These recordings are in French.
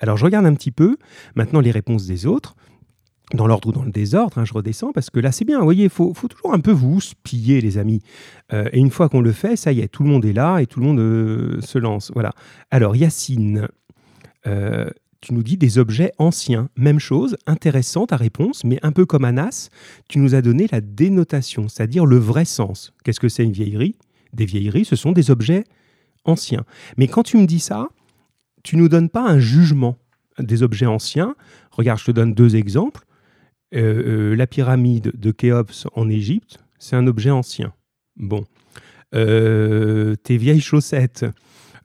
Alors je regarde un petit peu maintenant les réponses des autres dans l'ordre ou dans le désordre, hein, je redescends, parce que là c'est bien, vous voyez, il faut, toujours un peu vous piller les amis. Euh, et une fois qu'on le fait, ça y est, tout le monde est là et tout le monde euh, se lance. Voilà. Alors Yacine, euh, tu nous dis des objets anciens. Même chose, intéressante ta réponse, mais un peu comme Anas, tu nous as donné la dénotation, c'est-à-dire le vrai sens. Qu'est-ce que c'est une vieillerie? Des vieilleries, ce sont des objets anciens. Mais quand tu me dis ça, tu nous donnes pas un jugement des objets anciens. Regarde, je te donne deux exemples. Euh, euh, la pyramide de Khéops en Égypte, c'est un objet ancien. Bon. Euh, tes vieilles chaussettes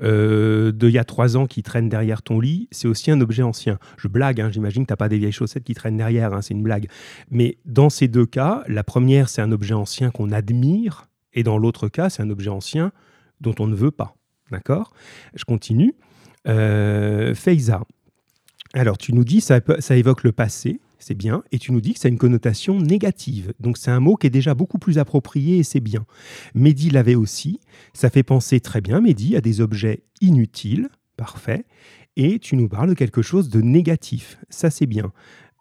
d'il y a trois ans qui traînent derrière ton lit, c'est aussi un objet ancien. Je blague, hein, j'imagine que tu n'as pas des vieilles chaussettes qui traînent derrière, hein, c'est une blague. Mais dans ces deux cas, la première, c'est un objet ancien qu'on admire, et dans l'autre cas, c'est un objet ancien dont on ne veut pas. D'accord? Je continue. Euh. Alors, tu nous dis, ça, ça évoque le passé, c'est bien, et tu nous dis que ça a une connotation négative. Donc c'est un mot qui est déjà beaucoup plus approprié et c'est bien. Mehdi l'avait aussi, ça fait penser très bien, Mehdi, à des objets inutiles, parfait, et tu nous parles de quelque chose de négatif, ça c'est bien.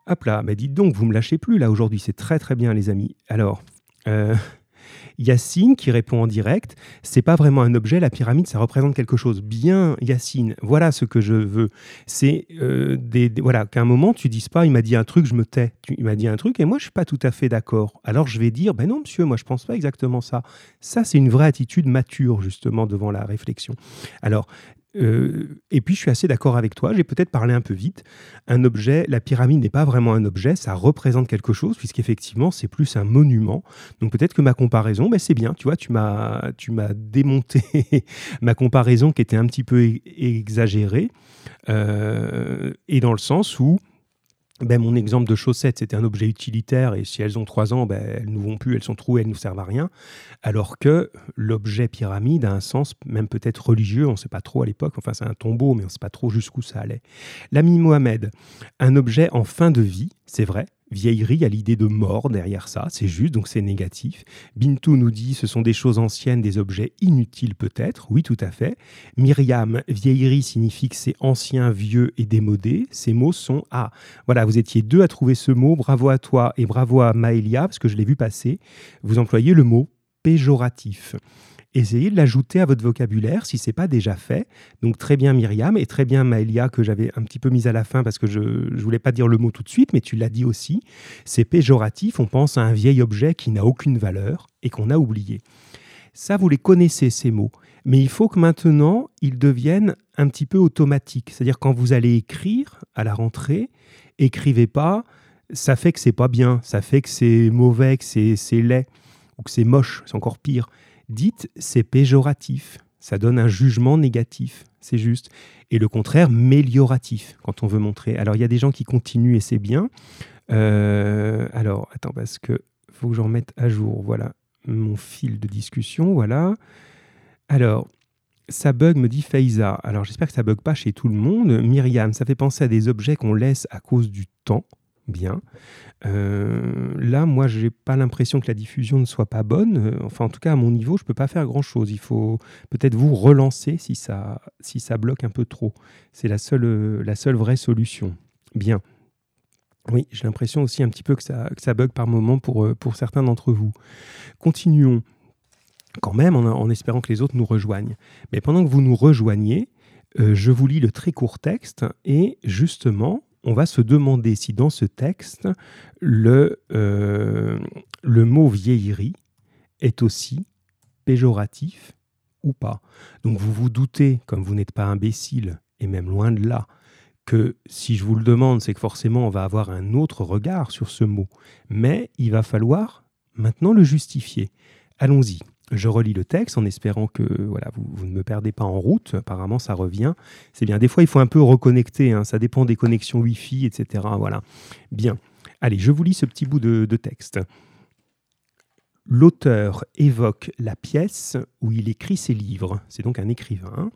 Hop là, mais dites donc, vous me lâchez plus là aujourd'hui, c'est très très bien les amis. Alors, euh, Yacine qui répond en direct, c'est pas vraiment un objet, la pyramide, ça représente quelque chose. Bien, Yacine, voilà ce que je veux. C'est euh, des, voilà qu'à un moment tu dises pas, il m'a dit un truc, je me tais. il m'a dit un truc et moi je suis pas tout à fait d'accord. Alors je vais dire, ben non monsieur, moi je pense pas exactement ça. Ça c'est une vraie attitude mature justement devant la réflexion. Alors euh, et puis, je suis assez d'accord avec toi. J'ai peut-être parlé un peu vite. Un objet, la pyramide n'est pas vraiment un objet, ça représente quelque chose, puisqu'effectivement, c'est plus un monument. Donc, peut-être que ma comparaison, ben, c'est bien. Tu vois, tu m'as, démonté ma comparaison qui était un petit peu exagérée, euh, et dans le sens où ben, mon exemple de chaussettes, c'était un objet utilitaire et si elles ont trois ans, ben, elles ne vont plus, elles sont trouées, elles ne nous servent à rien. Alors que l'objet pyramide a un sens même peut-être religieux, on ne sait pas trop à l'époque, enfin c'est un tombeau, mais on ne sait pas trop jusqu'où ça allait. L'ami Mohamed, un objet en fin de vie, c'est vrai, Vieillerie a l'idée de mort derrière ça, c'est juste, donc c'est négatif. Bintou nous dit ce sont des choses anciennes, des objets inutiles peut-être, oui tout à fait. Myriam, vieillerie signifie que c'est ancien, vieux et démodé. Ces mots sont ah voilà, vous étiez deux à trouver ce mot, bravo à toi et bravo à Maëlia parce que je l'ai vu passer. Vous employez le mot péjoratif essayez de l'ajouter à votre vocabulaire si ce n'est pas déjà fait. Donc très bien Myriam et très bien Maëlia que j'avais un petit peu mise à la fin parce que je ne voulais pas dire le mot tout de suite, mais tu l'as dit aussi. C'est péjoratif, on pense à un vieil objet qui n'a aucune valeur et qu'on a oublié. Ça, vous les connaissez ces mots, mais il faut que maintenant ils deviennent un petit peu automatiques. C'est-à-dire quand vous allez écrire à la rentrée, écrivez pas ça fait que c'est pas bien, ça fait que c'est mauvais, que c'est laid ou que c'est moche, c'est encore pire. Dites, c'est péjoratif. Ça donne un jugement négatif, c'est juste. Et le contraire, mélioratif, quand on veut montrer. Alors, il y a des gens qui continuent et c'est bien. Euh, alors, attends, parce que faut que j'en mette à jour. Voilà mon fil de discussion. Voilà. Alors, ça bug, me dit Faiza. Alors, j'espère que ça bug pas chez tout le monde. Myriam, ça fait penser à des objets qu'on laisse à cause du temps bien. Euh, là, moi, je n'ai pas l'impression que la diffusion ne soit pas bonne. Euh, enfin, en tout cas, à mon niveau, je ne peux pas faire grand-chose. Il faut peut-être vous relancer si ça, si ça bloque un peu trop. C'est la seule, euh, la seule vraie solution. Bien. Oui, j'ai l'impression aussi un petit peu que ça, que ça bug par moment pour, pour certains d'entre vous. Continuons quand même en, en, espérant que les autres nous rejoignent. Mais pendant que vous nous rejoignez, je vous lis le très court texte et justement, on va se demander si dans ce texte, le, euh, le mot vieillerie est aussi péjoratif ou pas. Donc vous vous doutez, comme vous n'êtes pas imbécile, et même loin de là, que si je vous le demande, c'est que forcément on va avoir un autre regard sur ce mot. Mais il va falloir maintenant le justifier. Allons-y. Je relis le texte en espérant que voilà, vous, ne me perdez pas en route. Apparemment, ça revient. C'est bien. Des fois, il faut un peu reconnecter. Hein. Ça dépend des connexions Wi-Fi, etc. Voilà. Bien. Allez, je vous lis ce petit bout de, de texte. L'auteur évoque la pièce où il écrit ses livres. C'est donc un écrivain.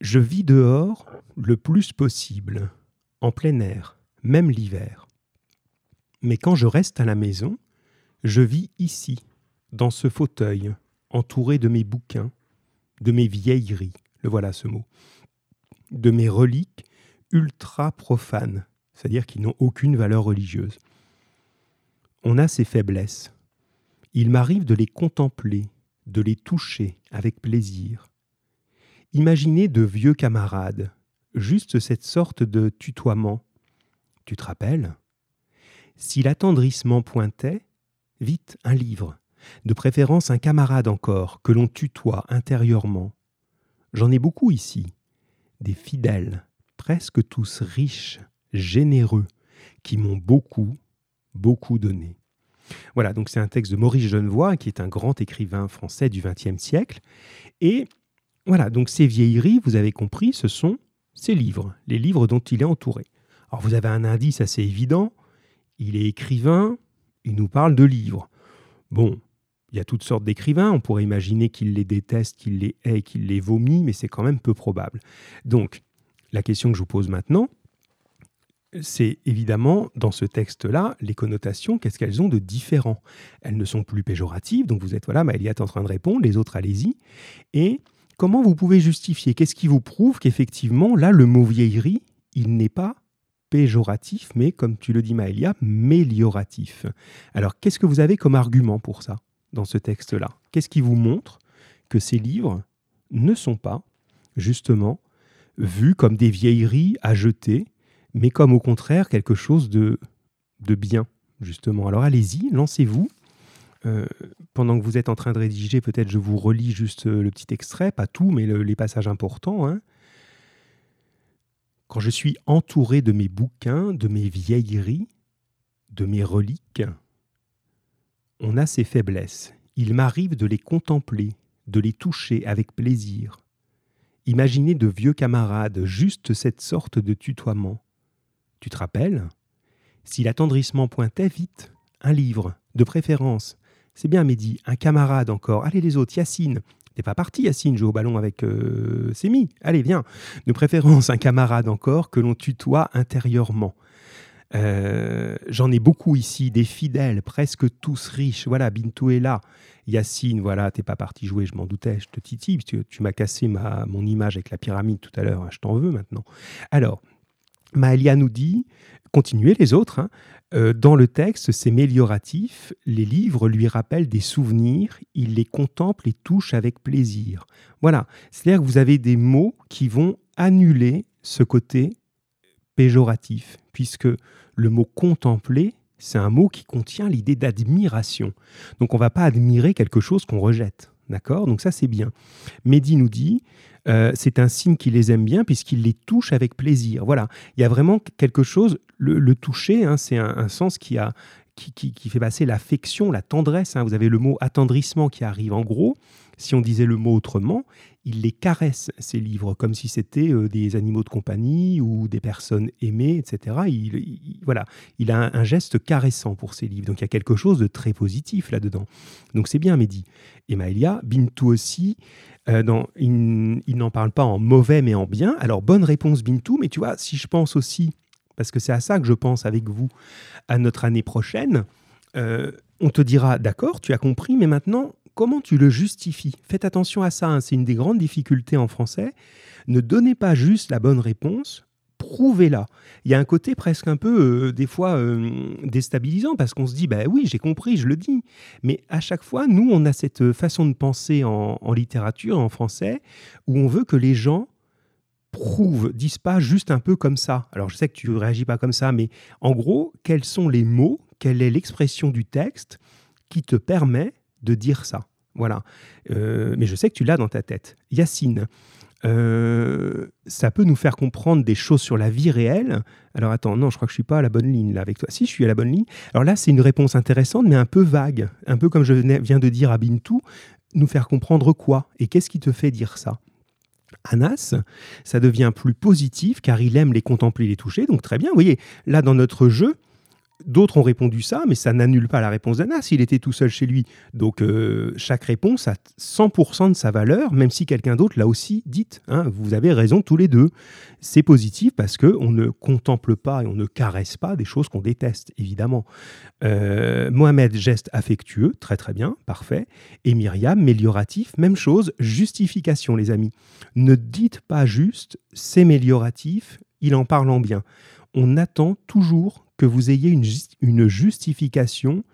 Je vis dehors le plus possible, en plein air, même l'hiver. Mais quand je reste à la maison, je vis ici, dans ce fauteuil, entouré de mes bouquins, de mes vieilleries, le voilà ce mot. de mes reliques ultra profanes, c'est-à-dire qui n'ont aucune valeur religieuse. On a ses faiblesses. Il m'arrive de les contempler, de les toucher avec plaisir. Imaginez de vieux camarades, juste cette sorte de tutoiement. Tu te rappelles? Si l'attendrissement pointait, vite un livre, de préférence un camarade encore, que l'on tutoie intérieurement. J'en ai beaucoup ici, des fidèles, presque tous riches, généreux, qui m'ont beaucoup, beaucoup donné. Voilà, donc c'est un texte de Maurice Genevoix, qui est un grand écrivain français du XXe siècle. Et voilà, donc ces vieilleries, vous avez compris, ce sont ses livres, les livres dont il est entouré. Alors vous avez un indice assez évident, il est écrivain, il nous parle de livres. Bon, il y a toutes sortes d'écrivains, on pourrait imaginer qu'il les déteste, qu'il les hait, qu'il les vomit, mais c'est quand même peu probable. Donc, la question que je vous pose maintenant, c'est évidemment dans ce texte-là, les connotations, qu'est-ce qu'elles ont de différent? Elles ne sont plus péjoratives, donc vous êtes, voilà, Maëlia est en train de répondre, les autres, allez-y. Et comment vous pouvez justifier? Qu'est-ce qui vous prouve qu'effectivement, là, le mot vieillerie, il n'est pas péjoratif, mais comme tu le dis Maëlia, mélioratif? Alors, qu'est-ce que vous avez comme argument pour ça? Dans ce texte-là Qu'est-ce qui vous montre que ces livres ne sont pas, justement, vus comme des vieilleries à jeter, mais comme au contraire quelque chose de, de bien, justement? Alors allez-y, lancez-vous. Euh, pendant que vous êtes en train de rédiger, peut-être je vous relis juste le petit extrait, pas tout, mais les passages importants. Hein. Quand je suis entouré de mes bouquins, de mes vieilleries, de mes reliques, on a ses faiblesses. Il m'arrive de les contempler, de les toucher avec plaisir. Imaginez de vieux camarades, juste cette sorte de tutoiement. Tu te rappelles? Si l'attendrissement pointait, vite, un livre, de préférence. C'est bien, Mehdi, un camarade encore. Allez, les autres, Yacine. T'es pas parti, Yacine, jouer au ballon avec euh, Sémi. Allez, viens. De préférence, un camarade encore que l'on tutoie intérieurement. Euh, j'en ai beaucoup ici, des fidèles, presque tous riches. Voilà, Bintou est là. Yacine, voilà, t'es pas parti jouer, je m'en doutais, je te titille, tu, tu m'as cassé ma, mon image avec la pyramide tout à l'heure, hein, je t'en veux maintenant. Alors, Maëlia nous dit, continuez les autres, hein, euh, dans le texte, c'est mélioratif, les livres lui rappellent des souvenirs, il les contemple et touche avec plaisir. Voilà, c'est-à-dire que vous avez des mots qui vont annuler ce côté péjoratif, puisque le mot contempler, c'est un mot qui contient l'idée d'admiration. Donc on ne va pas admirer quelque chose qu'on rejette. D'accord? Donc ça, c'est bien. Mehdi nous dit, euh, c'est un signe qu'il les aime bien puisqu'il les touche avec plaisir. Voilà, il y a vraiment quelque chose, le, toucher, hein, c'est un, sens qui, a, qui, fait passer l'affection, la tendresse. Hein. Vous avez le mot attendrissement qui arrive en gros. Si on disait le mot autrement, il les caresse, ces livres, comme si c'était euh, des animaux de compagnie ou des personnes aimées, etc. Il, voilà, il a un, geste caressant pour ces livres. Donc il y a quelque chose de très positif là-dedans. Donc c'est bien, Mehdi. Et Maëlia, Bintou aussi, euh, il, n'en parle pas en mauvais mais en bien. Alors bonne réponse, Bintou, mais tu vois, si je pense aussi, parce que c'est à ça que je pense avec vous, à notre année prochaine, euh, on te dira, d'accord, tu as compris, mais maintenant, comment tu le justifies? Faites attention à ça, hein, c'est une des grandes difficultés en français. Ne donnez pas juste la bonne réponse, prouvez-la. Il y a un côté presque un peu, euh, des fois, euh, déstabilisant, parce qu'on se dit, bah oui, j'ai compris, je le dis. Mais à chaque fois, nous, on a cette façon de penser en, en littérature, en français, où on veut que les gens prouvent, disent pas juste un peu comme ça. Alors je sais que tu réagis pas comme ça, mais en gros, quels sont les mots, quelle est l'expression du texte qui te permet de dire ça. Voilà. Euh, mais je sais que tu l'as dans ta tête. Yacine, euh, ça peut nous faire comprendre des choses sur la vie réelle. Alors attends, non, je crois que je suis pas à la bonne ligne là avec toi. Si, je suis à la bonne ligne. Alors là, c'est une réponse intéressante, mais un peu vague. Un peu comme je viens de dire à Bintou, nous faire comprendre quoi Et qu'est-ce qui te fait dire ça Anas, ça devient plus positif car il aime les contempler, les toucher. Donc très bien, vous voyez, là dans notre jeu, D'autres ont répondu ça, mais ça n'annule pas la réponse d'Anna s'il était tout seul chez lui. Donc euh, chaque réponse a 100% de sa valeur, même si quelqu'un d'autre l'a aussi dite. Hein. Vous avez raison tous les deux. C'est positif parce qu'on ne contemple pas et on ne caresse pas des choses qu'on déteste, évidemment. Euh, Mohamed, geste affectueux, très très bien, parfait. Et Myriam, mélioratif, même chose, justification les amis. Ne dites pas juste c'est mélioratif, il en parle en bien. On attend toujours que vous ayez une, une justification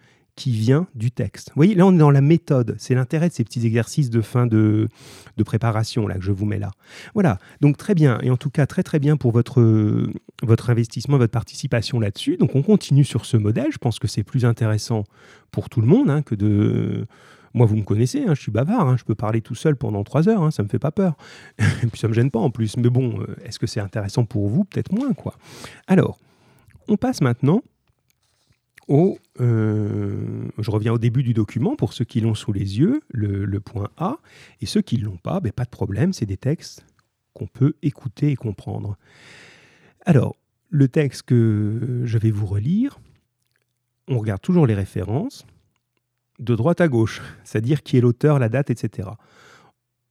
qui vient du texte. Vous voyez, là, on est dans la méthode. C'est l'intérêt de ces petits exercices de fin de, de, préparation là que je vous mets là. Voilà, donc très bien. Et en tout cas, très très bien pour votre, votre investissement, votre participation là-dessus. Donc on continue sur ce modèle. Je pense que c'est plus intéressant pour tout le monde hein, que de... Moi, vous me connaissez, hein, je suis bavard, hein, je peux parler tout seul pendant trois heures, ça me fait pas peur. Et puis ça me gêne pas en plus. Mais bon, euh, est-ce que c'est intéressant pour vous? Peut-être moins, quoi. Alors, on passe maintenant au... Euh, je reviens au début du document pour ceux qui l'ont sous les yeux, le, point A, et ceux qui ne l'ont pas, ben, pas de problème, c'est des textes qu'on peut écouter et comprendre. Alors, le texte que je vais vous relire, on regarde toujours les références de droite à gauche, c'est-à-dire qui est l'auteur, la date, etc.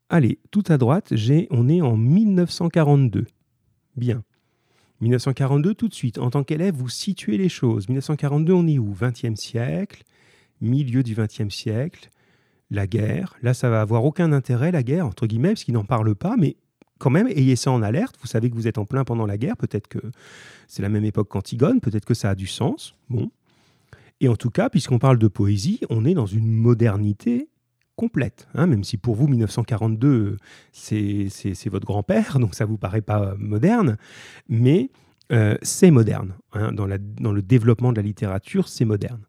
Allez, tout à droite, j'ai, on est en 1942. Bien. 1942, tout de suite, en tant qu'élève, vous situez les choses. 1942, on est où? 20e siècle, milieu du 20e siècle, la guerre. Là, ça va avoir aucun intérêt, la guerre, entre guillemets, parce qu'il n'en parle pas, mais quand même, ayez ça en alerte. Vous savez que vous êtes en plein pendant la guerre. Peut-être que c'est la même époque qu'Antigone. Peut-être que ça a du sens. Bon. Et en tout cas, puisqu'on parle de poésie, on est dans une modernité complète. Hein, même si pour vous, 1942, c'est votre grand-père, donc ça vous paraît pas moderne, mais euh, c'est moderne. Hein, dans le développement de la littérature, c'est moderne.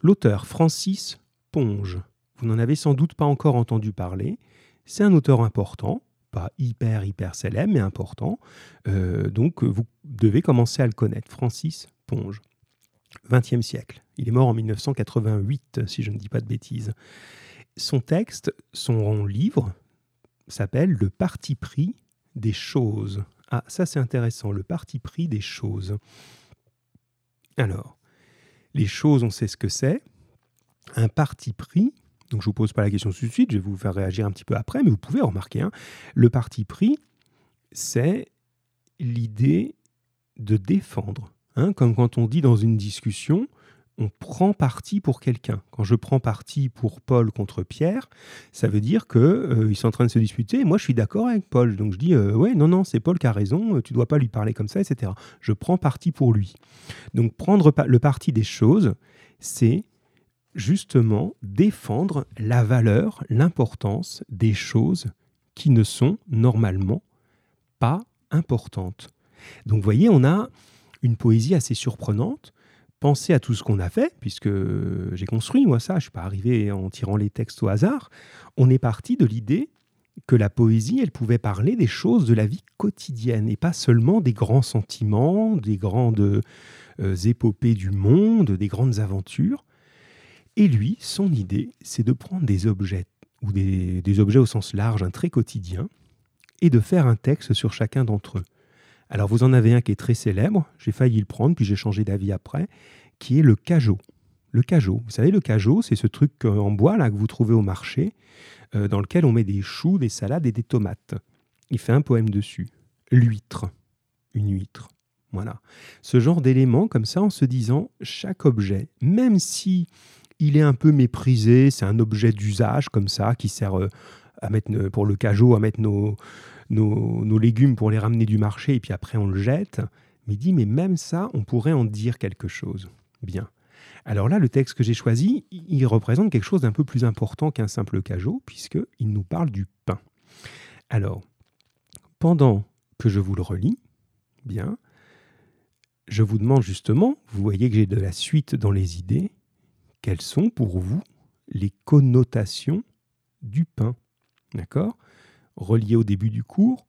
L'auteur Francis Ponge, vous n'en avez sans doute pas encore entendu parler, c'est un auteur important, pas hyper, hyper célèbre, mais important. Euh, donc, vous devez commencer à le connaître. Francis Ponge, 20e siècle. Il est mort en 1988, si je ne dis pas de bêtises. Son texte, son livre, s'appelle Le parti pris des choses. Ah, ça c'est intéressant, le parti pris des choses. Alors, les choses, on sait ce que c'est. Un parti pris, donc je ne vous pose pas la question tout de suite, je vais vous faire réagir un petit peu après, mais vous pouvez remarquer, hein, le parti pris, c'est l'idée de défendre. Hein, comme quand on dit dans une discussion, on prend parti pour quelqu'un. Quand je prends parti pour Paul contre Pierre, ça veut dire qu'ils euh, sont en train de se disputer. Moi, je suis d'accord avec Paul. Donc je dis, euh, ouais, non, non, c'est Paul qui a raison, euh, tu dois pas lui parler comme ça, etc. Je prends parti pour lui. Donc prendre le parti des choses, c'est justement défendre la valeur, l'importance des choses qui ne sont normalement pas importantes. Donc vous voyez, on a une poésie assez surprenante Pensez à tout ce qu'on a fait, puisque j'ai construit moi ça, je ne suis pas arrivé en tirant les textes au hasard. On est parti de l'idée que la poésie, elle pouvait parler des choses de la vie quotidienne et pas seulement des grands sentiments, des grandes euh, épopées du monde, des grandes aventures. Et lui, son idée, c'est de prendre des objets, ou des, des objets au sens large, un très quotidien, et de faire un texte sur chacun d'entre eux. Alors vous en avez un qui est très célèbre, j'ai failli le prendre, puis j'ai changé d'avis après, qui est le cajot. Le cajot, vous savez, le cajot, c'est ce truc euh, en bois là que vous trouvez au marché, euh, dans lequel on met des choux, des salades et des tomates. Il fait un poème dessus. L'huître, une huître. Voilà. Ce genre d'élément comme ça en se disant chaque objet, même si il est un peu méprisé, c'est un objet d'usage comme ça qui sert euh, à mettre pour le cajot à mettre nos, nos, légumes pour les ramener du marché et puis après on le jette. Mais il dit, mais même ça, on pourrait en dire quelque chose. Bien. Alors là, le texte que j'ai choisi, il représente quelque chose d'un peu plus important qu'un simple cajot, puisqu'il nous parle du pain. Alors, pendant que je vous le relis, bien, je vous demande justement, vous voyez que j'ai de la suite dans les idées, quelles sont pour vous les connotations du pain? D'accord? Relié au début du cours.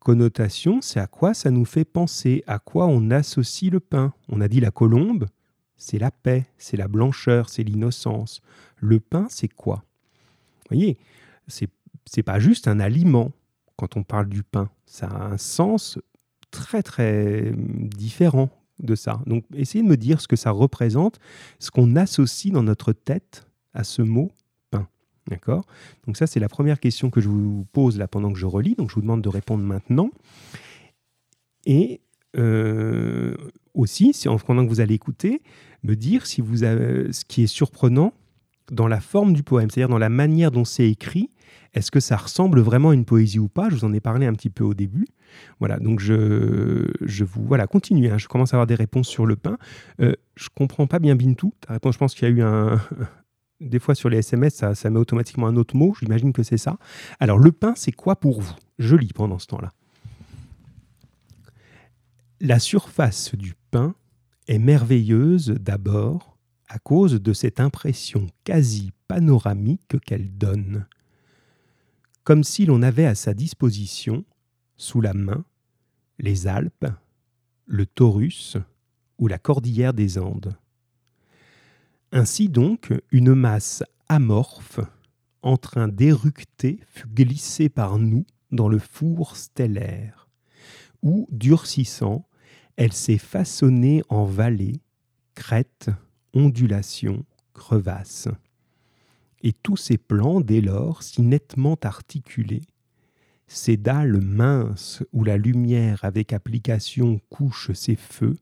Connotation, c'est à quoi ça nous fait penser, à quoi on associe le pain. On a dit la colombe, c'est la paix, c'est la blancheur, c'est l'innocence. Le pain, c'est quoi? Vous voyez, c'est n'est pas juste un aliment quand on parle du pain. Ça a un sens très très différent de ça. Donc essayez de me dire ce que ça représente, ce qu'on associe dans notre tête à ce mot. D'accord? Donc ça, c'est la première question que je vous pose là pendant que je relis. Donc je vous demande de répondre maintenant. Et euh, aussi, si en pendant que vous allez écouter, me dire si vous avez, ce qui est surprenant dans la forme du poème, c'est-à-dire dans la manière dont c'est écrit, est-ce que ça ressemble vraiment à une poésie ou pas? Je vous en ai parlé un petit peu au début. Voilà, donc je, je vous voilà, continuez. Hein. je commence à avoir des réponses sur le pain. Euh, je comprends pas bien Bintou. Ta je pense qu'il y a eu un. Des fois sur les SMS, ça, met automatiquement un autre mot. J'imagine que c'est ça. Alors le pain, c'est quoi pour vous? Je lis pendant ce temps-là. La surface du pain est merveilleuse d'abord à cause de cette impression quasi panoramique qu'elle donne, comme si l'on avait à sa disposition, sous la main, les Alpes, le Taurus ou la cordillère des Andes. Ainsi donc, une masse amorphe, en train d'éructer, fut glissée par nous dans le four stellaire, où, durcissant, elle s'est façonnée en vallée, crête, ondulation, crevasse. Et tous ces plans, dès lors, si nettement articulés, ces dalles minces où la lumière avec application couche ses feux,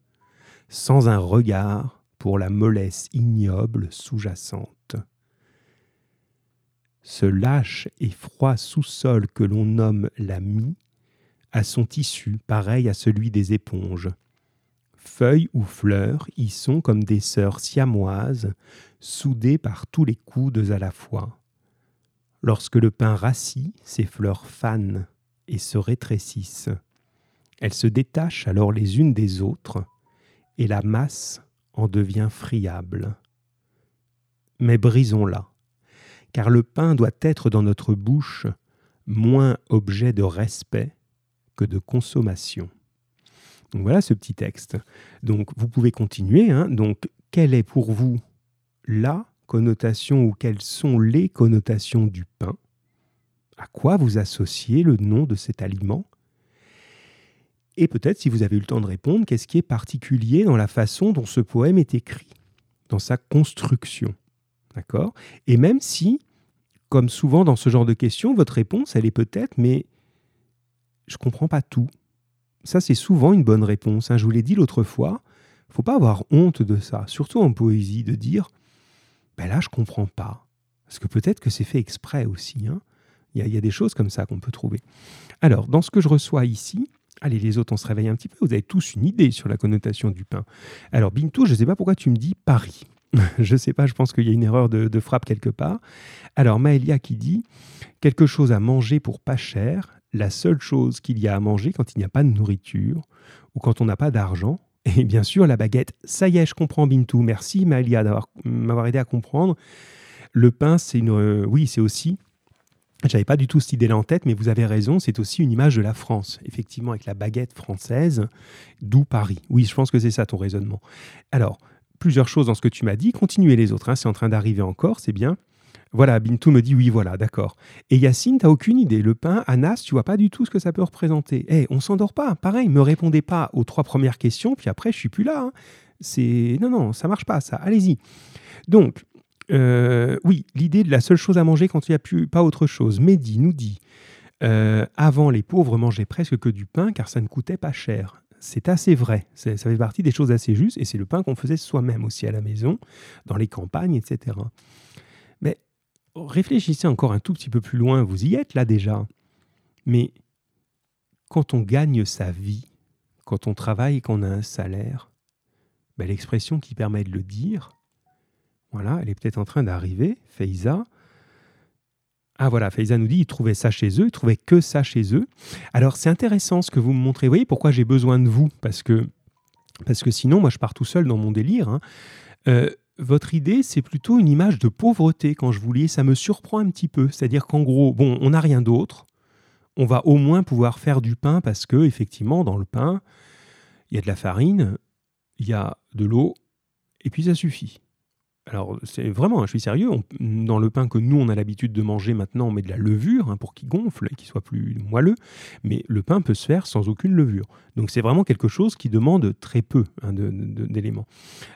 sans un regard pour la mollesse ignoble sous-jacente. Ce lâche et froid sous-sol que l'on nomme la mie a son tissu pareil à celui des éponges, Feuilles ou fleurs y sont comme des sœurs siamoises, soudées par tous les coudes à la fois. Lorsque le pain rassit, ces fleurs fanent et se rétrécissent. Elles se détachent alors les unes des autres, et la masse en devient friable. Mais brisons-la, car le pain doit être dans notre bouche moins objet de respect que de consommation. Voilà ce petit texte. Donc vous pouvez continuer. Hein. Donc quelle est pour vous la connotation ou quelles sont les connotations du pain? À quoi vous associez le nom de cet aliment? Et peut-être, si vous avez eu le temps de répondre, qu'est-ce qui est particulier dans la façon dont ce poème est écrit, dans sa construction D'accord? Et même si, comme souvent dans ce genre de questions, votre réponse, elle est peut-être, mais je ne comprends pas tout ça, c'est souvent une bonne réponse. Hein. Je vous l'ai dit l'autre fois, faut pas avoir honte de ça, surtout en poésie, de dire ben là, je comprends pas. Parce que peut-être que c'est fait exprès aussi. Hein. Il, y a, des choses comme ça qu'on peut trouver. Alors, dans ce que je reçois ici, allez, les autres, on se réveille un petit peu. Vous avez tous une idée sur la connotation du pain. Alors, Bintou, je ne sais pas pourquoi tu me dis Paris. je ne sais pas, je pense qu'il y a une erreur de, frappe quelque part. Alors, Maëlia qui dit quelque chose à manger pour pas cher, la seule chose qu'il y a à manger quand il n'y a pas de nourriture ou quand on n'a pas d'argent. Et bien sûr, la baguette. Ça y est, je comprends Bintou. Merci Maëlia d'avoir m'avoir aidé à comprendre. Le pain, c'est une. Euh, oui, c'est aussi. J'avais pas du tout cette idée-là en tête, mais vous avez raison, c'est aussi une image de la France, effectivement, avec la baguette française, d'où Paris. Oui, je pense que c'est ça ton raisonnement. Alors, plusieurs choses dans ce que tu m'as dit. Continuez les autres, hein, c'est en train d'arriver encore, c'est bien. Voilà, Bintou me dit oui, voilà, d'accord. Et Yacine, t'as aucune idée. Le pain, Anas, tu vois pas du tout ce que ça peut représenter. Eh, on s'endort pas. Pareil, me répondez pas aux trois premières questions, puis après, je suis plus là. Hein. C'est non, non, ça marche pas, ça. Allez-y. Donc, euh, oui, l'idée de la seule chose à manger quand il n'y a plus pas autre chose. Mehdi nous dit euh, avant, les pauvres mangeaient presque que du pain car ça ne coûtait pas cher. C'est assez vrai. Ça fait partie des choses assez justes et c'est le pain qu'on faisait soi-même aussi à la maison, dans les campagnes, etc. Mais réfléchissez encore un tout petit peu plus loin, vous y êtes là déjà. Mais quand on gagne sa vie, quand on travaille et qu'on a un salaire, ben, l'expression qui permet de le dire, voilà, elle est peut-être en train d'arriver, Feiza. Ah voilà, Feiza nous dit, ils trouvaient ça chez eux, ils trouvaient que ça chez eux. Alors c'est intéressant ce que vous me montrez. Vous voyez pourquoi j'ai besoin de vous? Parce que, parce que sinon, moi je pars tout seul dans mon délire. Hein. Euh, votre idée, c'est plutôt une image de pauvreté quand je vous lis. Ça me surprend un petit peu. C'est-à-dire qu'en gros, bon, on n'a rien d'autre. On va au moins pouvoir faire du pain parce que, effectivement, dans le pain, il y a de la farine, il y a de l'eau, et puis ça suffit. Alors c'est vraiment, hein, je suis sérieux, dans le pain que nous on a l'habitude de manger maintenant, on met de la levure hein, pour qu'il gonfle et qu'il soit plus moelleux, mais le pain peut se faire sans aucune levure. Donc c'est vraiment quelque chose qui demande très peu hein, d'éléments.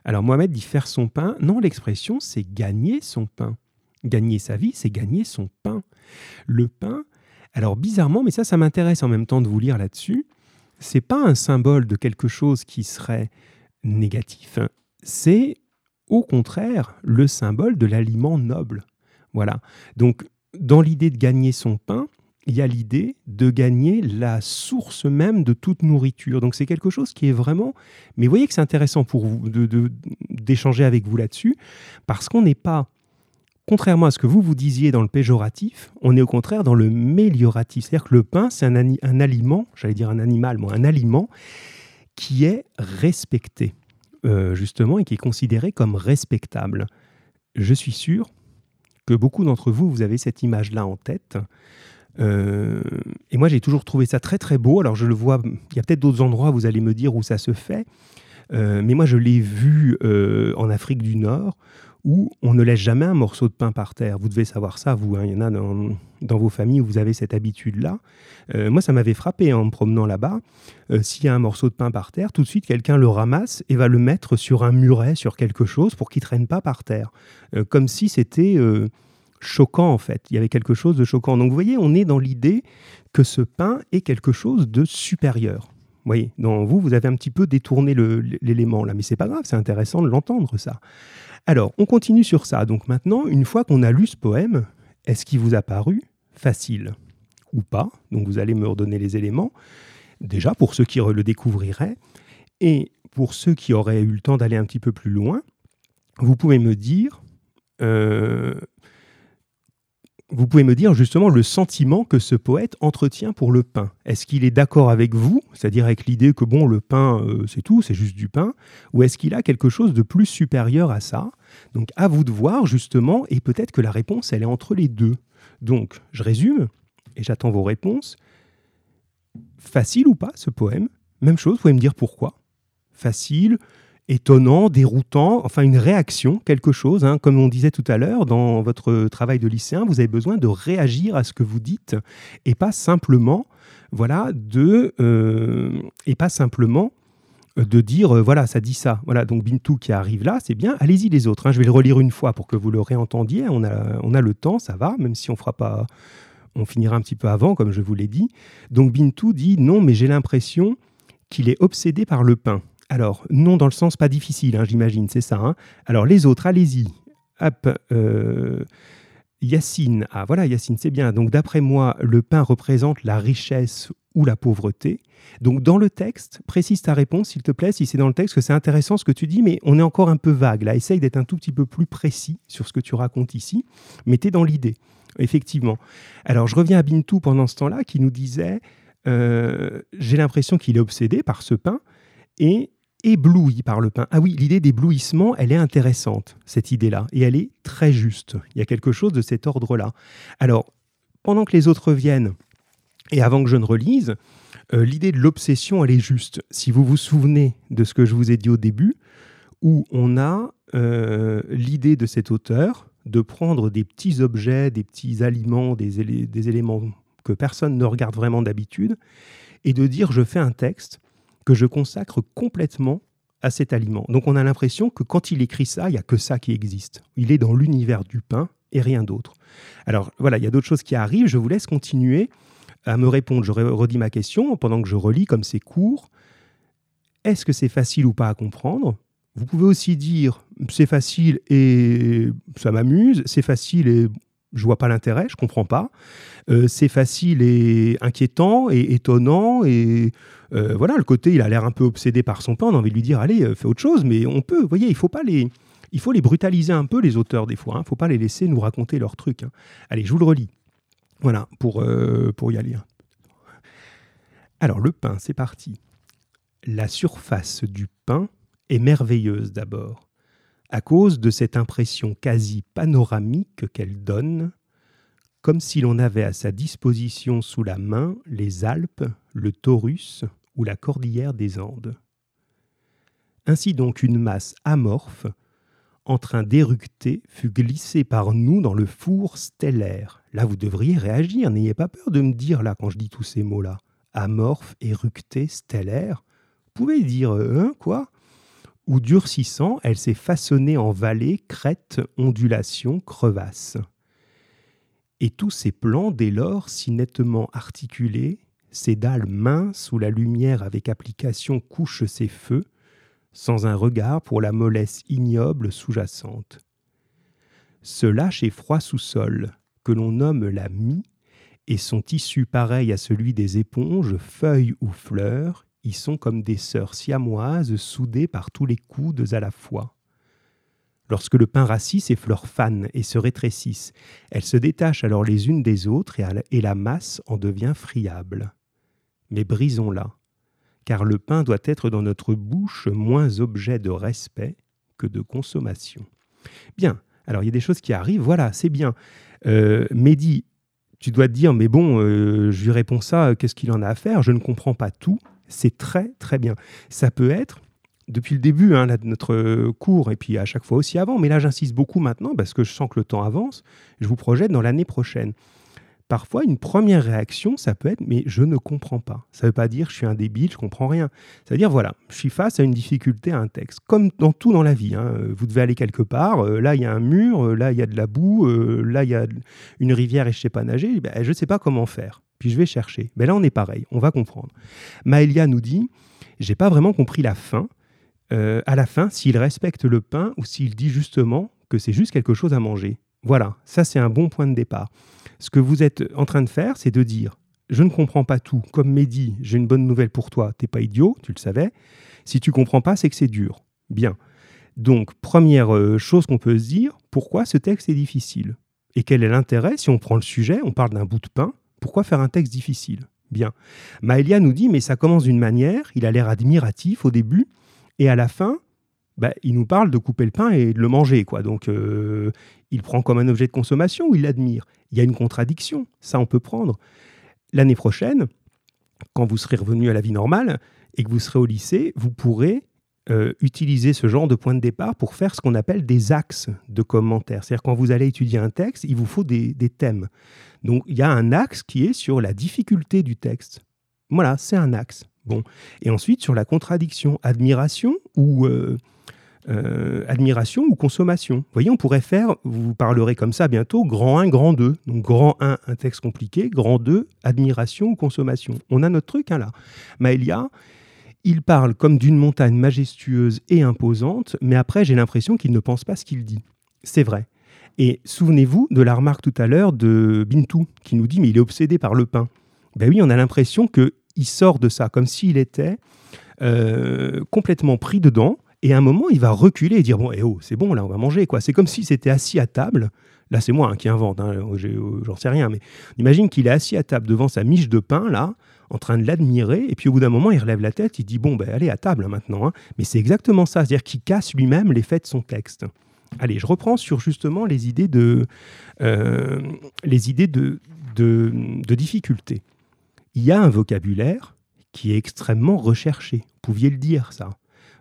Alors Mohamed dit faire son pain, non, l'expression c'est gagner son pain. Gagner sa vie, c'est gagner son pain. Le pain, alors bizarrement, mais ça, ça m'intéresse en même temps de vous lire là-dessus, c'est pas un symbole de quelque chose qui serait négatif, c'est au contraire le symbole de l'aliment noble. Voilà. Donc, dans l'idée de gagner son pain, il y a l'idée de gagner la source même de toute nourriture. Donc c'est quelque chose qui est vraiment... Mais vous voyez que c'est intéressant pour vous d'échanger avec vous là-dessus, parce qu'on n'est pas, contrairement à ce que vous vous disiez dans le péjoratif, on est au contraire dans le mélioratif. C'est-à-dire que le pain, c'est un, un, aliment, j'allais dire un animal, moi, un aliment qui est respecté. Euh, justement, et qui est considéré comme respectable. Je suis sûr que beaucoup d'entre vous, vous avez cette image-là en tête. Euh, et moi, j'ai toujours trouvé ça très très beau. Alors, je le vois, il y a peut-être d'autres endroits, vous allez me dire où ça se fait. Euh, mais moi, je l'ai vu en Afrique du Nord, où on ne laisse jamais un morceau de pain par terre. Vous devez savoir ça, vous. Hein. Il y en a dans, vos familles où vous avez cette habitude-là. Euh, moi, ça m'avait frappé hein, en me promenant là-bas. Euh, s'il y a un morceau de pain par terre, tout de suite, quelqu'un le ramasse et va le mettre sur un muret, sur quelque chose, pour qu'il ne traîne pas par terre. Euh, comme si c'était choquant, en fait. Il y avait quelque chose de choquant. Donc, vous voyez, on est dans l'idée que ce pain est quelque chose de supérieur. Voyez, dans vous, vous avez un petit peu détourné l'élément là, mais c'est pas grave, c'est intéressant de l'entendre ça. Alors, on continue sur ça. Donc maintenant, une fois qu'on a lu ce poème, est-ce qu'il vous a paru facile ou pas? Donc vous allez me redonner les éléments. Déjà, pour ceux qui le découvriraient, et pour ceux qui auraient eu le temps d'aller un petit peu plus loin, vous pouvez me dire euh, vous pouvez me dire justement le sentiment que ce poète entretient pour le pain. Est-ce qu'il est d'accord avec vous, c'est-à-dire avec l'idée que bon, le pain, euh, c'est tout, c'est juste du pain, ou est-ce qu'il a quelque chose de plus supérieur à ça? Donc à vous de voir justement, et peut-être que la réponse, elle est entre les deux. Donc, je résume, et j'attends vos réponses. Facile ou pas ce poème? Même chose, vous pouvez me dire pourquoi. Facile, étonnant, déroutant, enfin une réaction, quelque chose. Hein. Comme on disait tout à l'heure, dans votre travail de lycéen, vous avez besoin de réagir à ce que vous dites et pas simplement, voilà, de euh, et pas simplement euh, de dire euh, voilà ça dit ça voilà donc Bintou qui arrive là c'est bien allez-y les autres hein. je vais le relire une fois pour que vous le réentendiez on a le temps ça va même si on fera pas on finira un petit peu avant comme je vous l'ai dit donc Bintou dit non mais j'ai l'impression qu'il est obsédé par le pain alors, non dans le sens pas difficile, hein, j'imagine, c'est ça. Hein. Alors, les autres, allez-y. Hop, euh, Yacine. Ah, voilà, Yacine, c'est bien. Donc, d'après moi, le pain représente la richesse ou la pauvreté. Donc, dans le texte, précise ta réponse, s'il te plaît, si c'est dans le texte, que c'est intéressant ce que tu dis, mais on est encore un peu vague. Là, essaye d'être un tout petit peu plus précis sur ce que tu racontes ici. Es dans l'idée, effectivement. Alors, je reviens à Bintou pendant ce temps-là, qui nous disait euh, J'ai l'impression qu'il est obsédé par ce pain. Et ébloui par le pain. Ah oui, l'idée d'éblouissement, elle est intéressante, cette idée-là, et elle est très juste. Il y a quelque chose de cet ordre-là. Alors, pendant que les autres viennent, et avant que je ne relise, euh, l'idée de l'obsession, elle est juste. Si vous vous souvenez de ce que je vous ai dit au début, où on a euh, l'idée de cet auteur de prendre des petits objets, des petits aliments, des, des éléments que personne ne regarde vraiment d'habitude, et de dire je fais un texte que je consacre complètement à cet aliment. Donc on a l'impression que quand il écrit ça, il n'y a que ça qui existe. Il est dans l'univers du pain et rien d'autre. Alors voilà, il y a d'autres choses qui arrivent. Je vous laisse continuer à me répondre. Je redis ma question pendant que je relis comme c'est court. Est-ce que c'est facile ou pas à comprendre? Vous pouvez aussi dire c'est facile et ça m'amuse, c'est facile et je vois pas l'intérêt, je comprends pas. Euh, c'est facile et inquiétant et étonnant et euh, voilà le côté il a l'air un peu obsédé par son pain. On a envie de lui dire allez euh, fais autre chose, mais on peut. Vous voyez, il faut pas les brutaliser un peu les auteurs des fois. Il hein. faut pas les laisser nous raconter leurs trucs. Hein. Allez, je vous le relis. Voilà pour pour y aller. Hein. Alors le pain, c'est parti. La surface du pain est merveilleuse d'abord à cause de cette impression quasi panoramique qu'elle donne, comme si l'on avait à sa disposition sous la main les Alpes, le Taurus ou la cordillère des Andes. Ainsi donc une masse amorphe, en train d'éructer fut glissé par nous dans le four stellaire. Là, vous devriez réagir. N'ayez pas peur de me dire là quand je dis tous ces mots-là. Amorphe, éructé, stellaire. Vous pouvez dire euh, hein, quoi? Ou durcissant, elle s'est façonnée en vallée, crête, ondulation, crevasse. Et tous ces plans, dès lors, si nettement articulés, ces dalles minces où la lumière avec application couche ses feux, sans un regard pour la mollesse ignoble sous-jacente. Ce lâche et froid sous-sol, que l'on nomme la mie, et son tissu pareil à celui des éponges, feuilles ou fleurs, y sont comme des sœurs siamoises soudées par tous les coudes à la fois. Lorsque le pain rassit, ses fleurs fanent et se rétrécissent. Elles se détachent alors les unes des autres et la masse en devient friable. Mais brisons-la car le pain doit être dans notre bouche moins objet de respect que de consommation. Bien, alors il y a des choses qui arrivent, voilà, c'est bien. Euh, Mehdi, tu dois te dire, mais bon, euh, je lui réponds ça, qu'est-ce qu'il en a à faire? Je ne comprends pas tout. C'est très, très bien. Ça peut être, depuis le début hein, de notre cours, et puis à chaque fois aussi avant, mais là j'insiste beaucoup maintenant parce que je sens que le temps avance, je vous projette dans l'année prochaine parfois, une première réaction, ça peut être mais je ne comprends pas. Ça ne veut pas dire je suis un débile, je comprends rien. Ça veut dire voilà, je suis face à une difficulté à un texte. Comme dans tout dans la vie. Hein. Vous devez aller quelque part, euh, là il y a un mur, euh, là il y a de la boue, euh, là il y a une rivière et je ne sais pas nager. Ben, je ne sais pas comment faire. Puis je vais chercher. Mais là on est pareil, on va comprendre. Maëlia nous dit j'ai pas vraiment compris la fin. à la fin, s'il respecte le pain ou s'il dit justement que c'est juste quelque chose à manger. Voilà, ça c'est un bon point de départ. Ce que vous êtes en train de faire, c'est de dire je ne comprends pas tout. Comme Mehdi, j'ai une bonne nouvelle pour toi. T'es pas idiot, tu le savais. Si tu comprends pas, c'est que c'est dur. Bien. Donc, première euh, chose qu'on peut se dire, pourquoi ce texte est difficile? Et quel est l'intérêt Si on prend le sujet, on parle d'un bout de pain, pourquoi faire un texte difficile? Bien. Maëlia nous dit, mais ça commence d'une manière, il a l'air admiratif au début, et à la fin, bah, il nous parle de couper le pain et de le manger. Quoi. Donc, euh, il prend comme un objet de consommation ou il l'admire Il y a une contradiction, ça on peut prendre. L'année prochaine, quand vous serez revenu à la vie normale et que vous serez au lycée, vous pourrez euh, utiliser ce genre de point de départ pour faire ce qu'on appelle des axes de commentaires. C'est-à-dire quand vous allez étudier un texte, il vous faut des, thèmes. Donc il y a un axe qui est sur la difficulté du texte. Voilà, c'est un axe. Bon. Et ensuite sur la contradiction, admiration ou euh, euh, admiration ou consommation. Vous voyez, on pourrait faire, vous parlerez comme ça bientôt, grand 1, grand 2. Donc grand 1, un texte compliqué, grand 2, admiration ou consommation. On a notre truc hein, là. Maëlia, il parle comme d'une montagne majestueuse et imposante, mais après j'ai l'impression qu'il ne pense pas ce qu'il dit. C'est vrai. Et souvenez-vous de la remarque tout à l'heure de Bintou, qui nous dit mais il est obsédé par le pain. Ben oui, on a l'impression qu'il sort de ça, comme s'il était euh, complètement pris dedans, et à un moment, il va reculer et dire Bon, eh oh, c'est bon, là, on va manger. quoi. C'est comme s'il s'était assis à table. Là, c'est moi hein, qui invente, hein, j'en sais rien. Mais imagine qu'il est assis à table devant sa miche de pain, là, en train de l'admirer. Et puis au bout d'un moment, il relève la tête, il dit Bon, ben, allez à table hein, maintenant. Mais c'est exactement ça. C'est-à-dire qu'il casse lui-même l'effet de son texte. Allez, je reprends sur justement les idées de, euh, les idées de, de, de difficulté. Il y a un vocabulaire qui est extrêmement recherché. Vous pouviez le dire, ça.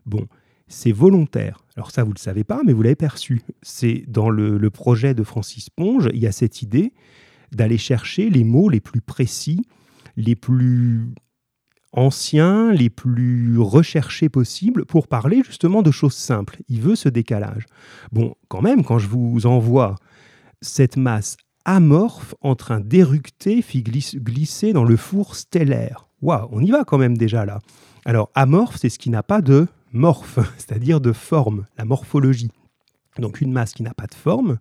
Bon, c'est volontaire. Alors ça, vous ne le savez pas, mais vous l'avez perçu. C'est dans le, projet de Francis Ponge, il y a cette idée d'aller chercher les mots les plus précis, les plus anciens, les plus recherchés possibles pour parler justement de choses simples. Il veut ce décalage. Bon, quand même, quand je vous envoie cette masse amorphe en train d'éructer, fit glisser dans le four stellaire. Waouh, on y va quand même déjà là. Alors amorphe, c'est ce qui n'a pas de morphe, c'est-à-dire de forme, la morphologie. Donc une masse qui n'a pas de forme,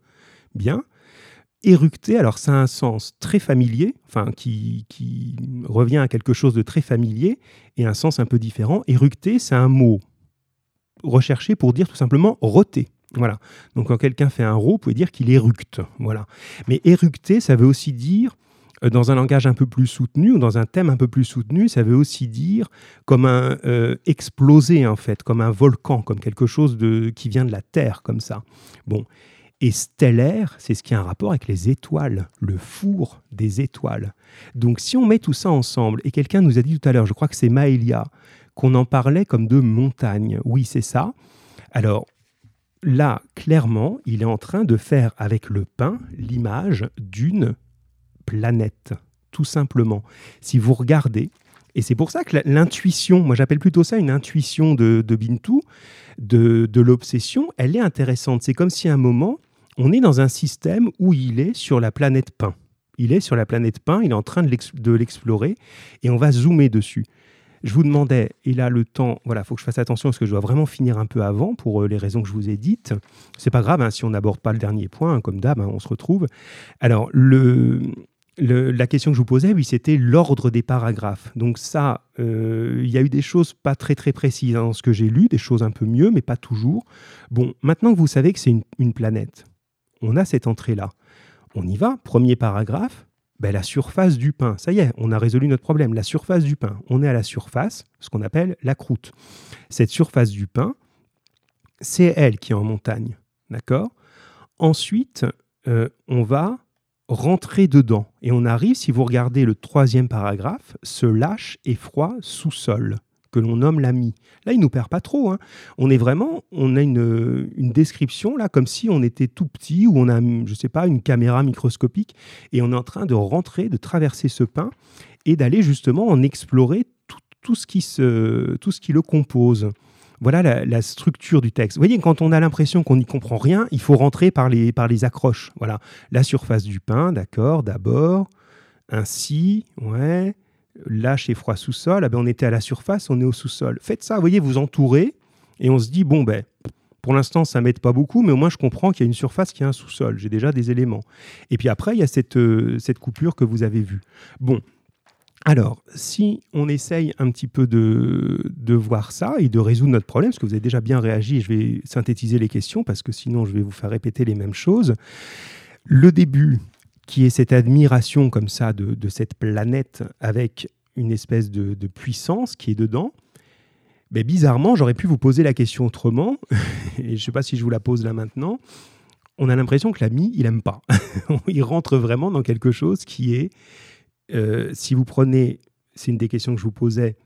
bien. Éructé, alors ça a un sens très familier, enfin qui, revient à quelque chose de très familier, et un sens un peu différent. Éructé, c'est un mot recherché pour dire tout simplement roter. Voilà. Donc quand quelqu'un fait un ro, vous pouvez dire qu'il éructe. Voilà. Mais éructé, ça veut aussi dire euh, dans un langage un peu plus soutenu ou dans un thème un peu plus soutenu, ça veut aussi dire comme un euh, explosé en fait, comme un volcan, comme quelque chose de, qui vient de la Terre comme ça. Bon. Et stellaire, c'est ce qui a un rapport avec les étoiles, le four des étoiles. Donc si on met tout ça ensemble, et quelqu'un nous a dit tout à l'heure, je crois que c'est Maëlia, qu'on en parlait comme de montagne. Oui, c'est ça. Alors, là, clairement, il est en train de faire avec le pain l'image d'une planète, tout simplement. Si vous regardez, et c'est pour ça que l'intuition, moi j'appelle plutôt ça une intuition de, de Bintou, de, de l'obsession, elle est intéressante. C'est comme si à un moment, on est dans un système où il est sur la planète pain. Il est sur la planète pain, il est en train de l'explorer, et on va zoomer dessus. Je vous demandais, et là le temps, voilà, faut que je fasse attention parce que je dois vraiment finir un peu avant pour euh, les raisons que je vous ai dites. C'est pas grave hein, si on n'aborde pas le dernier point, hein, comme d'hab, hein, on se retrouve. Alors la question que je vous posais, oui, c'était l'ordre des paragraphes. Donc ça, euh, il y a eu des choses pas très très précises dans ce que j'ai lu, des choses un peu mieux, mais pas toujours. Bon, maintenant que vous savez que c'est une, planète, on a cette entrée-là. On y va, premier paragraphe, ben, la surface du pain. Ça y est, on a résolu notre problème. La surface du pain. On est à la surface, ce qu'on appelle la croûte. Cette surface du pain, c'est elle qui est en montagne. D'accord? Ensuite, euh, on va rentrer dedans. Et on arrive, si vous regardez le troisième paragraphe, ce lâche et froid sous-sol que l'on nomme l'ami. Là, il nous perd pas trop. Hein. On est vraiment, on a une, description là, comme si on était tout petit ou on a, je sais pas, une caméra microscopique et on est en train de rentrer, de traverser ce pain et d'aller justement en explorer tout, ce qui se, tout ce qui le compose. Voilà la, structure du texte. Vous voyez, quand on a l'impression qu'on n'y comprend rien, il faut rentrer par les, par les accroches. Voilà, la surface du pain, d'accord, d'abord, ainsi, ouais, là chez froid sous-sol, ah ben, on était à la surface, on est au sous-sol. Faites ça, vous voyez, vous entourez, et on se dit, bon, ben, pour l'instant, ça m'aide pas beaucoup, mais au moins je comprends qu'il y a une surface qui a un sous-sol. J'ai déjà des éléments. Et puis après, il y a cette, euh, cette coupure que vous avez vue. Bon, alors, si on essaye un petit peu de, voir ça et de résoudre notre problème, parce que vous avez déjà bien réagi, je vais synthétiser les questions, parce que sinon je vais vous faire répéter les mêmes choses. Le début, qui est cette admiration comme ça de, cette planète avec une espèce de, puissance qui est dedans, mais ben, bizarrement, j'aurais pu vous poser la question autrement, et je ne sais pas si je vous la pose là maintenant. On a l'impression que l'ami, il n'aime pas. il rentre vraiment dans quelque chose qui est euh, si vous prenez, c'est une des questions que je vous posais,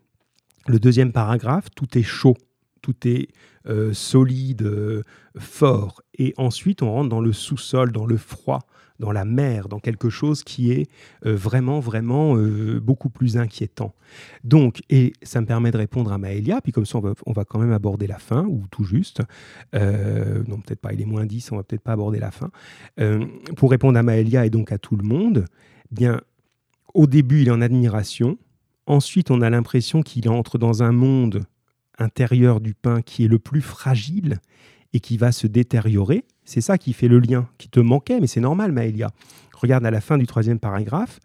le deuxième paragraphe, tout est chaud, tout est euh, solide, euh, fort. Et ensuite, on rentre dans le sous-sol, dans le froid, dans la mer, dans quelque chose qui est vraiment, vraiment beaucoup plus inquiétant. Donc, et ça me permet de répondre à Maëlia, puis comme ça, on va, quand même aborder la fin, ou tout juste. non, peut-être pas, il est moins 10, on va peut-être pas aborder la fin. pour répondre à Maëlia et donc à tout le monde, bien, au début, il est en admiration. Ensuite, on a l'impression qu'il entre dans un monde intérieur du pain qui est le plus fragile et qui va se détériorer. C'est ça qui fait le lien, qui te manquait, mais c'est normal, Maëlia. Regarde à la fin du troisième paragraphe,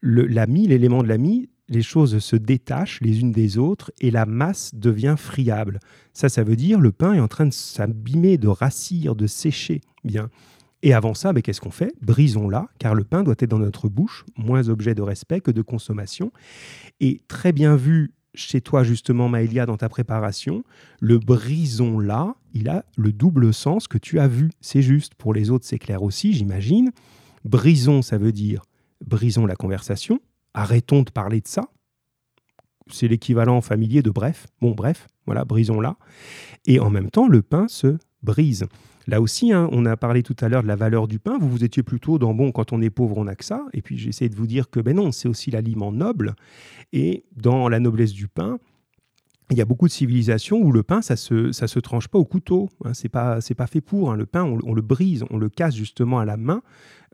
l'ami, l'élément de l'ami, les choses se détachent les unes des autres et la masse devient friable. Ça, ça veut dire le pain est en train de s'abîmer, de rassir, de sécher. Bien. Et avant ça, mais qu'est-ce qu'on fait? Brisons-la, car le pain doit être dans notre bouche, moins objet de respect que de consommation. Et très bien vu chez toi, justement, Maëlia, dans ta préparation, le brisons-la, il a le double sens que tu as vu. C'est juste. Pour les autres, c'est clair aussi, j'imagine. Brisons, ça veut dire brisons la conversation, arrêtons de parler de ça. C'est l'équivalent familier de bref. Bon, bref, voilà, brisons-la. Et en même temps, le pain se brise. Là aussi, hein, on a parlé tout à l'heure de la valeur du pain. Vous, vous étiez plutôt dans bon, quand on est pauvre, on n'a que ça. Et puis j'essaie de vous dire que ben non, c'est aussi l'aliment noble. Et dans la noblesse du pain, il y a beaucoup de civilisations où le pain, ça se, ça se tranche pas au couteau. Hein, c'est pas, pas fait pour. Hein. Le pain, on, le brise, on le casse justement à la main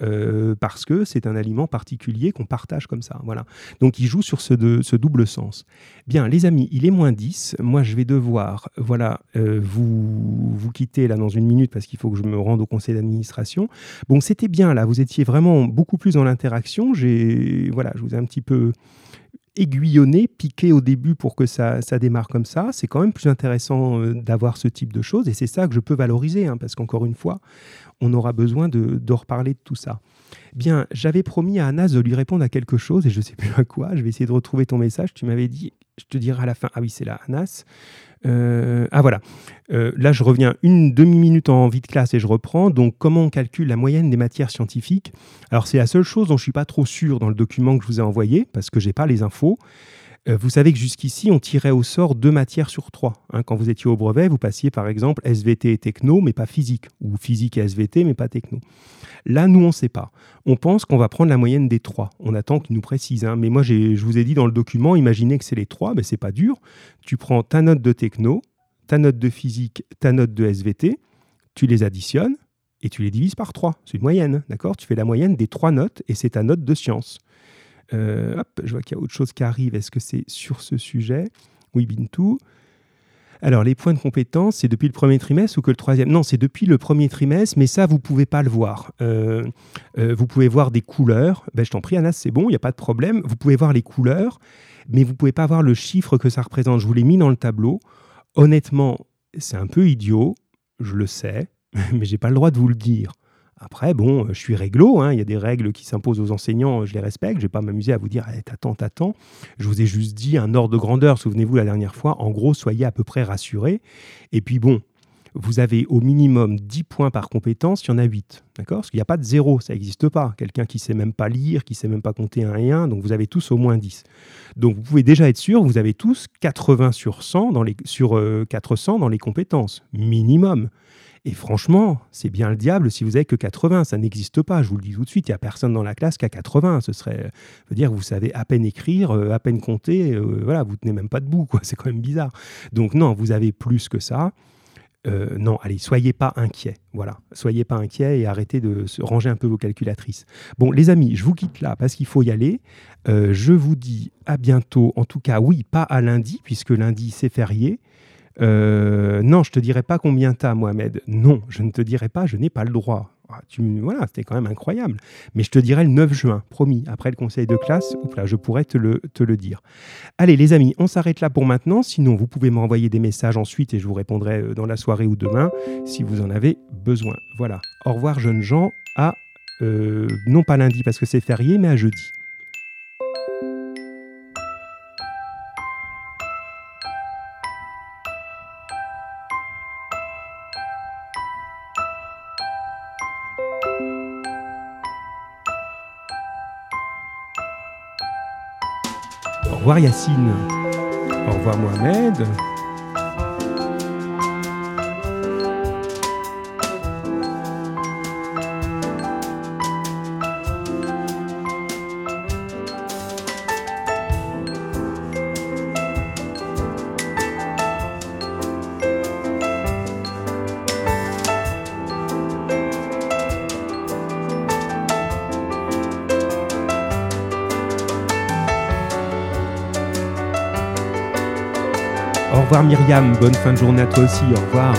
euh, parce que c'est un aliment particulier qu'on partage comme ça. Voilà. Donc il joue sur ce, ce, double sens. Bien, les amis, il est moins 10. Moi, je vais devoir voilà, euh, vous, vous quitter là dans une minute parce qu'il faut que je me rende au conseil d'administration. Bon, c'était bien là. Vous étiez vraiment beaucoup plus dans l'interaction. Voilà, je vous ai un petit peu aiguillonné, piqué au début pour que ça, ça démarre comme ça. C'est quand même plus intéressant euh, d'avoir ce type de choses et c'est ça que je peux valoriser hein, parce qu'encore une fois, on aura besoin de, de reparler de tout ça. Bien, j'avais promis à Anas de lui répondre à quelque chose et je ne sais plus à quoi. Je vais essayer de retrouver ton message. Tu m'avais dit, je te dirai à la fin. Ah oui, c'est là, Anas. Euh, ah voilà. Euh, là, je reviens une demi-minute en vie de classe et je reprends. Donc, comment on calcule la moyenne des matières scientifiques? Alors, c'est la seule chose dont je ne suis pas trop sûr dans le document que je vous ai envoyé parce que je n'ai pas les infos. Euh, vous savez que jusqu'ici, on tirait au sort deux matières sur trois. Hein. quand vous étiez au brevet, vous passiez par exemple SVT et techno, mais pas physique, ou physique et SVT, mais pas techno. Là, nous, on ne sait pas. On pense qu'on va prendre la moyenne des trois. On attend qu'ils nous précisent. Hein. Mais moi, je vous ai dit dans le document, imaginez que c'est les trois, mais c'est pas dur. Tu prends ta note de techno, ta note de physique, ta note de SVT, tu les additionnes et tu les divises par trois. C'est une moyenne, d'accord? Tu fais la moyenne des trois notes et c'est ta note de science. Euh, hop, je vois qu'il y a autre chose qui arrive. Est-ce que c'est sur ce sujet? Oui, Bintou. Alors, les points de compétence, c'est depuis le premier trimestre ou que le troisième? Non, c'est depuis le premier trimestre, mais ça, vous ne pouvez pas le voir. Euh, euh, vous pouvez voir des couleurs. Ben, je t'en prie, Anas, c'est bon, il n'y a pas de problème. Vous pouvez voir les couleurs, mais vous ne pouvez pas voir le chiffre que ça représente. Je vous l'ai mis dans le tableau. Honnêtement, c'est un peu idiot, je le sais, mais je n'ai pas le droit de vous le dire. Après, bon, je suis réglo, hein, il y a des règles qui s'imposent aux enseignants, je les respecte, je ne vais pas m'amuser à vous dire eh, t'attends, t'attends. Je vous ai juste dit un ordre de grandeur, souvenez-vous la dernière fois, en gros, soyez à peu près rassurés. Et puis bon, vous avez au minimum 10 points par compétence, il y en a 8. D'accord? Parce qu'il n'y a pas de zéro, ça n'existe pas. Quelqu'un qui ne sait même pas lire, qui ne sait même pas compter un et un, donc vous avez tous au moins 10. Donc vous pouvez déjà être sûr, vous avez tous 80 sur 100 dans les, sur 400 euh, dans les compétences, minimum. Et franchement, c'est bien le diable si vous avez que 80. Ça n'existe pas, je vous le dis tout de suite. Il n'y a personne dans la classe qui a 80. Ce serait, veut dire, vous savez à peine écrire, euh, à peine compter. Euh, voilà, vous tenez même pas debout. C'est quand même bizarre. Donc non, vous avez plus que ça. Euh, non, allez, soyez pas inquiets. Voilà, soyez pas inquiets et arrêtez de se ranger un peu vos calculatrices. Bon, les amis, je vous quitte là parce qu'il faut y aller. je vous dis à bientôt. En tout cas, oui, pas à lundi puisque lundi c'est férié. Euh, non, je te dirai pas combien t'as, Mohamed. Non, je ne te dirai pas, je n'ai pas le droit. Ah, tu, voilà, c'était quand même incroyable. Mais je te dirai le 9 juin, promis, après le conseil de classe, là, je pourrais te le, dire. Allez, les amis, on s'arrête là pour maintenant. Sinon, vous pouvez m'envoyer des messages ensuite et je vous répondrai euh, dans la soirée ou demain si vous en avez besoin. Voilà. Au revoir, jeunes gens, à euh, non pas lundi parce que c'est férié, mais à jeudi. Revoir Yacine. Au revoir Mohamed. Revoir Myriam, bonne fin de journée à toi aussi, au revoir.